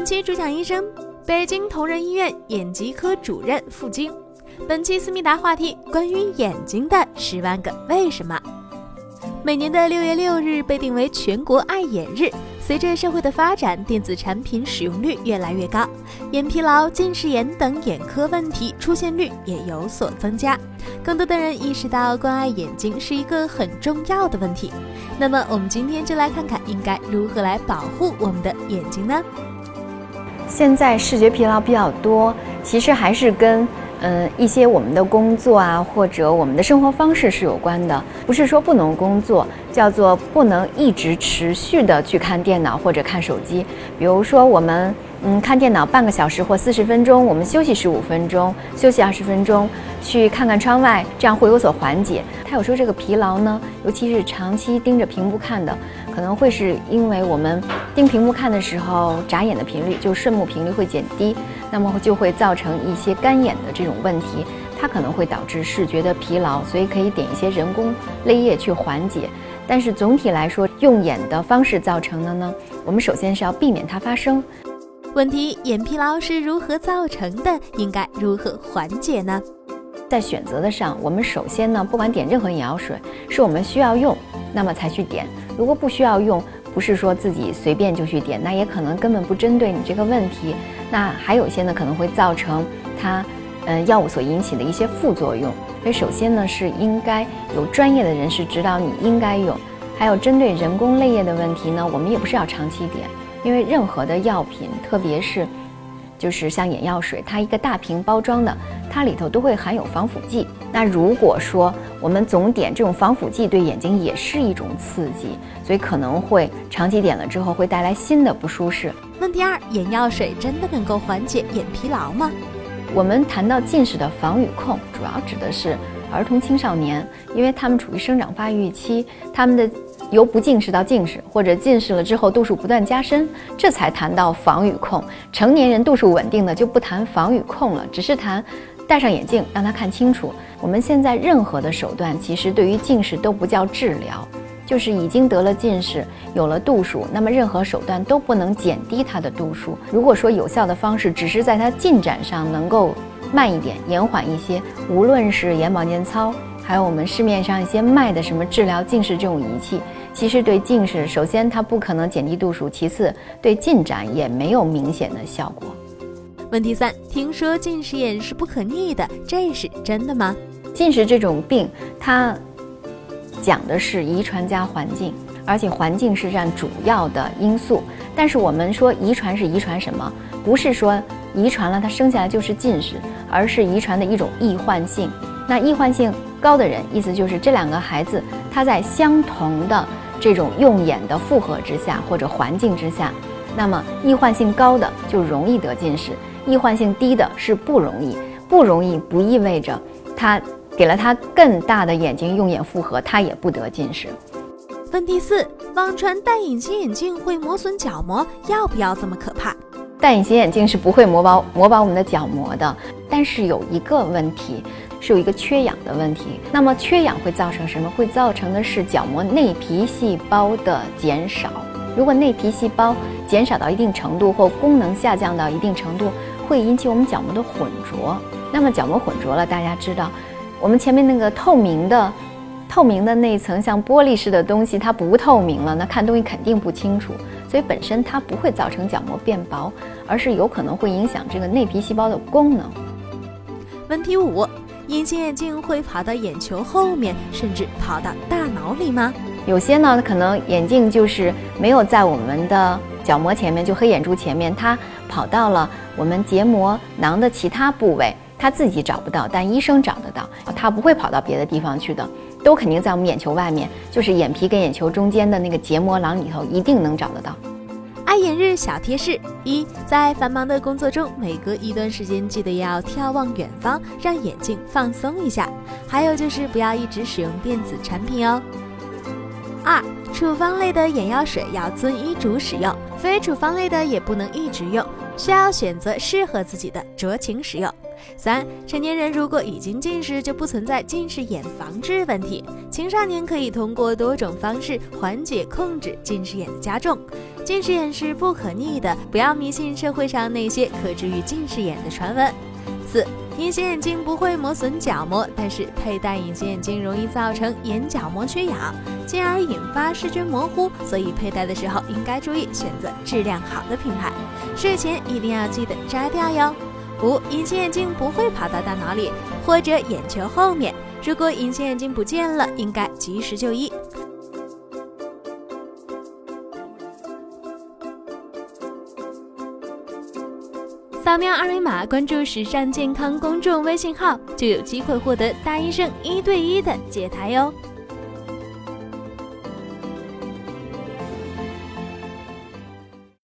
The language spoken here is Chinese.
本期主讲医生，北京同仁医院眼疾科主任付晶。本期思密达话题：关于眼睛的十万个为什么。每年的六月六日被定为全国爱眼日。随着社会的发展，电子产品使用率越来越高，眼疲劳、近视眼等眼科问题出现率也有所增加。更多的人意识到关爱眼睛是一个很重要的问题。那么，我们今天就来看看应该如何来保护我们的眼睛呢？现在视觉疲劳比较多，其实还是跟。嗯，一些我们的工作啊，或者我们的生活方式是有关的，不是说不能工作，叫做不能一直持续的去看电脑或者看手机。比如说我们。嗯，看电脑半个小时或四十分钟，我们休息十五分钟，休息二十分钟，去看看窗外，这样会有所缓解。他有时候这个疲劳呢，尤其是长期盯着屏幕看的，可能会是因为我们盯屏幕看的时候，眨眼的频率就顺目频率会减低，那么就会造成一些干眼的这种问题，它可能会导致视觉的疲劳，所以可以点一些人工泪液去缓解。但是总体来说，用眼的方式造成的呢，我们首先是要避免它发生。问题：眼疲劳是如何造成的？应该如何缓解呢？在选择的上，我们首先呢，不管点任何眼药水，是我们需要用，那么才去点；如果不需要用，不是说自己随便就去点，那也可能根本不针对你这个问题。那还有一些呢，可能会造成它，嗯，药物所引起的一些副作用。所以首先呢，是应该有专业的人士指导你应该用。还有针对人工泪液的问题呢，我们也不是要长期点。因为任何的药品，特别是就是像眼药水，它一个大瓶包装的，它里头都会含有防腐剂。那如果说我们总点这种防腐剂，对眼睛也是一种刺激，所以可能会长期点了之后会带来新的不舒适。问题二：眼药水真的能够缓解眼疲劳吗？我们谈到近视的防与控，主要指的是儿童青少年，因为他们处于生长发育期，他们的。由不近视到近视，或者近视了之后度数不断加深，这才谈到防与控。成年人度数稳定的就不谈防与控了，只是谈戴上眼镜让他看清楚。我们现在任何的手段，其实对于近视都不叫治疗，就是已经得了近视，有了度数，那么任何手段都不能减低它的度数。如果说有效的方式只是在它进展上能够慢一点、延缓一些，无论是眼保健操，还有我们市面上一些卖的什么治疗近视这种仪器。其实对近视，首先它不可能减低度数，其次对进展也没有明显的效果。问题三，听说近视眼是不可逆的，这是真的吗？近视这种病，它讲的是遗传加环境，而且环境是占主要的因素。但是我们说遗传是遗传什么？不是说遗传了他生下来就是近视，而是遗传的一种易患性。那易患性高的人，意思就是这两个孩子他在相同的。这种用眼的负荷之下或者环境之下，那么易患性高的就容易得近视，易患性低的是不容易。不容易不意味着他给了他更大的眼睛用眼负荷，他也不得近视。问题四：网传戴隐形眼镜会磨损角膜，要不要这么可怕？戴隐形眼镜是不会磨薄磨薄我们的角膜的，但是有一个问题。是有一个缺氧的问题，那么缺氧会造成什么？会造成的是角膜内皮细胞的减少。如果内皮细胞减少到一定程度，或功能下降到一定程度，会引起我们角膜的混浊。那么角膜混浊了，大家知道，我们前面那个透明的、透明的那一层像玻璃似的东西，它不透明了，那看东西肯定不清楚。所以本身它不会造成角膜变薄，而是有可能会影响这个内皮细胞的功能。问题五。隐形眼镜会跑到眼球后面，甚至跑到大脑里吗？有些呢，可能眼镜就是没有在我们的角膜前面，就黑眼珠前面，它跑到了我们结膜囊的其他部位，它自己找不到，但医生找得到，它不会跑到别的地方去的，都肯定在我们眼球外面，就是眼皮跟眼球中间的那个结膜囊里头，一定能找得到。爱眼日小贴士：一，在繁忙的工作中，每隔一段时间记得要眺望远方，让眼睛放松一下。还有就是不要一直使用电子产品哦。二，处方类的眼药水要遵医嘱使用，非处方类的也不能一直用，需要选择适合自己的酌情使用。三，成年人如果已经近视，就不存在近视眼防治问题。青少年可以通过多种方式缓解、控制近视眼的加重。近视眼是不可逆的，不要迷信社会上那些可治愈近视眼的传闻。四，隐形眼镜不会磨损角膜，但是佩戴隐形眼镜容易造成眼角膜缺氧，进而引发视觉模糊，所以佩戴的时候应该注意选择质量好的品牌，睡前一定要记得摘掉哟。五，隐形眼镜不会跑到大脑里或者眼球后面，如果隐形眼镜不见了，应该及时就医。扫描二维码关注“时尚健康”公众微信号，就有机会获得大医生一对一的解答哟。